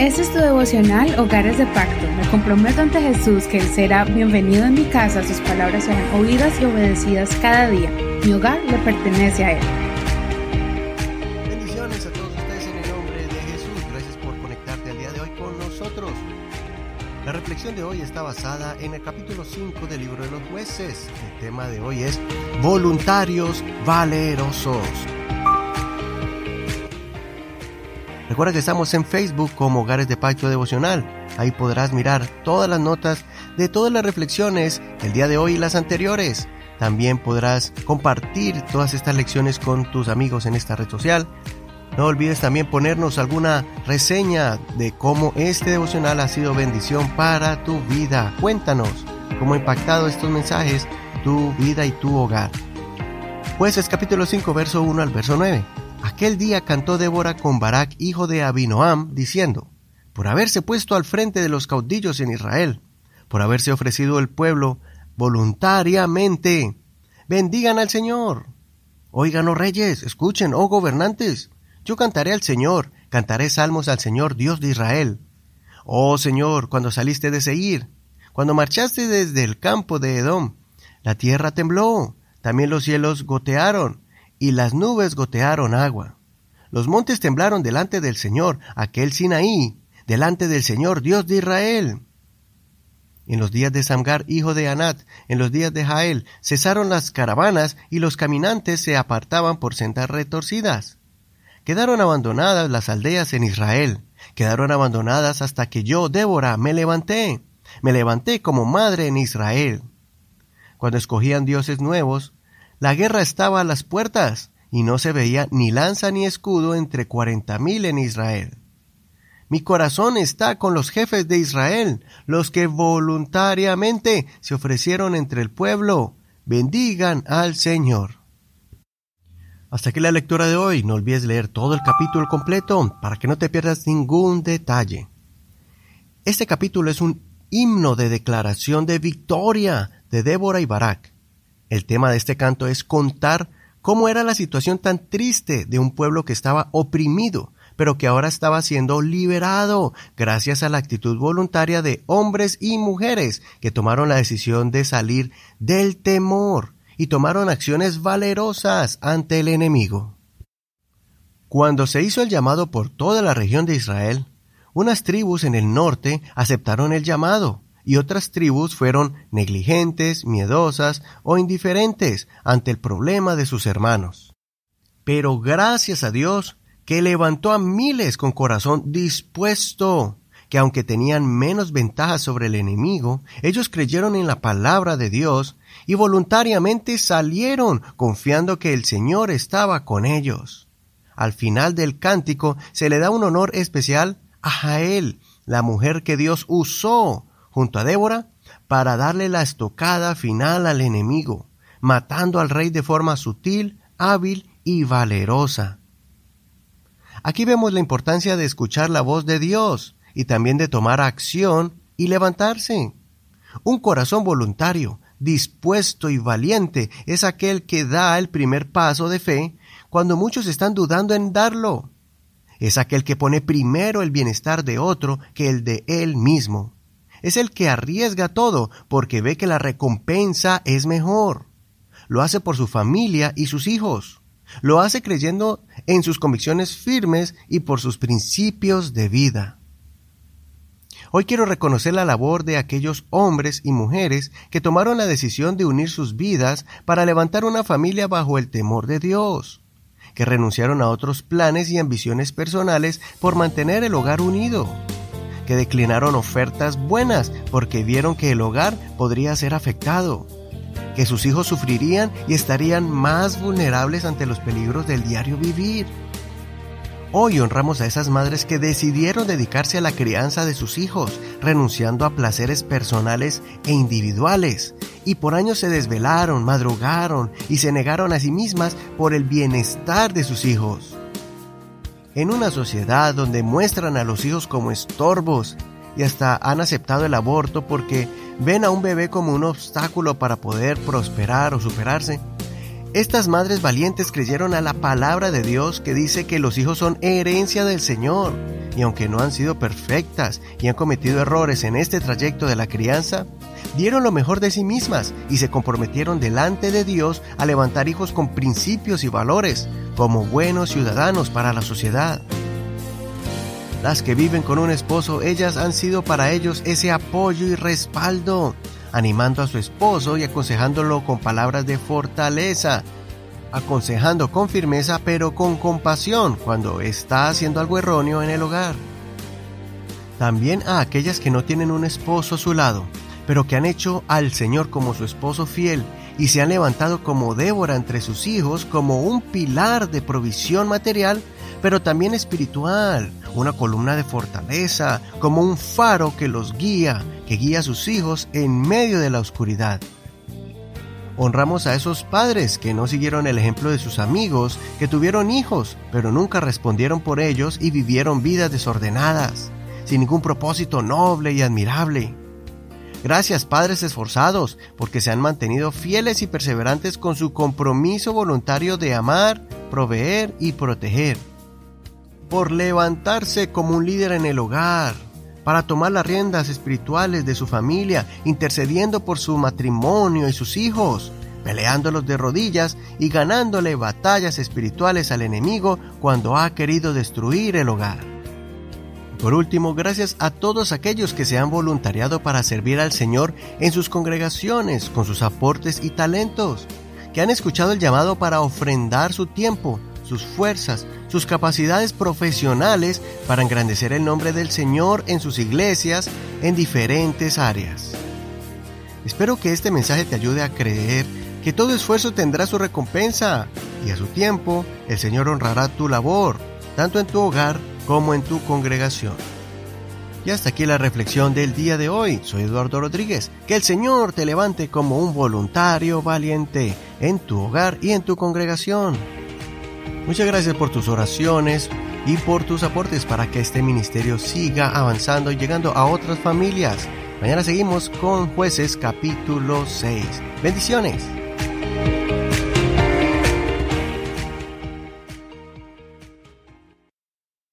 Este es tu devocional Hogares de Pacto. Me comprometo ante Jesús que Él será bienvenido en mi casa, sus palabras serán oídas y obedecidas cada día. Mi hogar le pertenece a Él. Bendiciones a todos ustedes en el nombre de Jesús. Gracias por conectarte al día de hoy con nosotros. La reflexión de hoy está basada en el capítulo 5 del libro de los jueces. El tema de hoy es voluntarios valerosos. Recuerda que estamos en Facebook como Hogares de Pacto Devocional. Ahí podrás mirar todas las notas de todas las reflexiones el día de hoy y las anteriores. También podrás compartir todas estas lecciones con tus amigos en esta red social. No olvides también ponernos alguna reseña de cómo este devocional ha sido bendición para tu vida. Cuéntanos cómo ha impactado estos mensajes tu vida y tu hogar. Pues es capítulo 5, verso 1 al verso 9. Aquel día cantó Débora con Barak, hijo de Abinoam, diciendo, por haberse puesto al frente de los caudillos en Israel, por haberse ofrecido el pueblo voluntariamente. Bendigan al Señor. Oigan, oh reyes, escuchen, oh gobernantes. Yo cantaré al Señor, cantaré salmos al Señor, Dios de Israel. Oh Señor, cuando saliste de Seir, cuando marchaste desde el campo de Edom, la tierra tembló, también los cielos gotearon, y las nubes gotearon agua. Los montes temblaron delante del Señor, aquel Sinaí, delante del Señor Dios de Israel. En los días de Samgar, hijo de Anat, en los días de Jael, cesaron las caravanas y los caminantes se apartaban por sendas retorcidas. Quedaron abandonadas las aldeas en Israel, quedaron abandonadas hasta que yo, Débora, me levanté, me levanté como madre en Israel. Cuando escogían dioses nuevos, la guerra estaba a las puertas, y no se veía ni lanza ni escudo entre cuarenta mil en Israel. Mi corazón está con los jefes de Israel, los que voluntariamente se ofrecieron entre el pueblo. Bendigan al Señor. Hasta aquí la lectura de hoy. No olvides leer todo el capítulo completo para que no te pierdas ningún detalle. Este capítulo es un himno de declaración de victoria de Débora y Barak. El tema de este canto es contar cómo era la situación tan triste de un pueblo que estaba oprimido, pero que ahora estaba siendo liberado gracias a la actitud voluntaria de hombres y mujeres que tomaron la decisión de salir del temor y tomaron acciones valerosas ante el enemigo. Cuando se hizo el llamado por toda la región de Israel, unas tribus en el norte aceptaron el llamado y otras tribus fueron negligentes, miedosas o indiferentes ante el problema de sus hermanos. Pero gracias a Dios que levantó a miles con corazón dispuesto, que aunque tenían menos ventajas sobre el enemigo, ellos creyeron en la palabra de Dios y voluntariamente salieron confiando que el Señor estaba con ellos. Al final del cántico se le da un honor especial a Jael, la mujer que Dios usó junto a Débora para darle la estocada final al enemigo, matando al rey de forma sutil, hábil y valerosa. Aquí vemos la importancia de escuchar la voz de Dios y también de tomar acción y levantarse. Un corazón voluntario, dispuesto y valiente es aquel que da el primer paso de fe cuando muchos están dudando en darlo. Es aquel que pone primero el bienestar de otro que el de él mismo es el que arriesga todo porque ve que la recompensa es mejor. Lo hace por su familia y sus hijos. Lo hace creyendo en sus convicciones firmes y por sus principios de vida. Hoy quiero reconocer la labor de aquellos hombres y mujeres que tomaron la decisión de unir sus vidas para levantar una familia bajo el temor de Dios, que renunciaron a otros planes y ambiciones personales por mantener el hogar unido que declinaron ofertas buenas porque vieron que el hogar podría ser afectado, que sus hijos sufrirían y estarían más vulnerables ante los peligros del diario vivir. Hoy honramos a esas madres que decidieron dedicarse a la crianza de sus hijos, renunciando a placeres personales e individuales, y por años se desvelaron, madrugaron y se negaron a sí mismas por el bienestar de sus hijos. En una sociedad donde muestran a los hijos como estorbos y hasta han aceptado el aborto porque ven a un bebé como un obstáculo para poder prosperar o superarse, Estas madres valientes creyeron a la palabra de Dios que dice que los hijos son herencia del Señor, y aunque no han sido perfectas y han cometido errores en este trayecto de la crianza, dieron lo mejor de sí mismas y se comprometieron delante de Dios a levantar hijos con principios y valores, como buenos ciudadanos para la sociedad. Las que viven con un esposo, ellas han sido para ellos ese apoyo y respaldo, animando a su esposo y aconsejándolo con palabras de fortaleza, aconsejando con firmeza pero con compasión cuando está haciendo algo erróneo en el hogar. También a aquellas que no tienen un esposo a su lado, pero que han hecho al Señor como su esposo fiel y se han levantado como Débora entre sus hijos como un pilar de provisión material, pero también espiritual, una columna de fortaleza, como un faro que los guía, que guía a sus hijos en medio de la oscuridad. Honramos a esos padres que no siguieron el ejemplo de sus amigos, que tuvieron hijos, pero nunca respondieron por ellos y vivieron vidas desordenadas, sin ningún propósito noble y admirable. Gracias padres esforzados, porque se han mantenido fieles y perseverantes con su compromiso voluntario de amar, proveer y proteger. Por levantarse como un líder en el hogar, para tomar las riendas espirituales de su familia, intercediendo por su matrimonio y sus hijos, peleándolos de rodillas y ganándole batallas espirituales al enemigo cuando ha querido destruir el hogar. Por último, gracias a todos aquellos que se han voluntariado para servir al Señor en sus congregaciones con sus aportes y talentos, que han escuchado el llamado para ofrendar su tiempo, sus fuerzas, sus capacidades profesionales para engrandecer el nombre del Señor en sus iglesias en diferentes áreas. Espero que este mensaje te ayude a creer que todo esfuerzo tendrá su recompensa y a su tiempo el Señor honrará tu labor, tanto en tu hogar como en tu congregación. Y hasta aquí la reflexión del día de hoy. Soy Eduardo Rodríguez. Que el Señor te levante como un voluntario valiente en tu hogar y en tu congregación. Muchas gracias por tus oraciones y por tus aportes para que este ministerio siga avanzando y llegando a otras familias. Mañana seguimos con jueces capítulo 6. Bendiciones.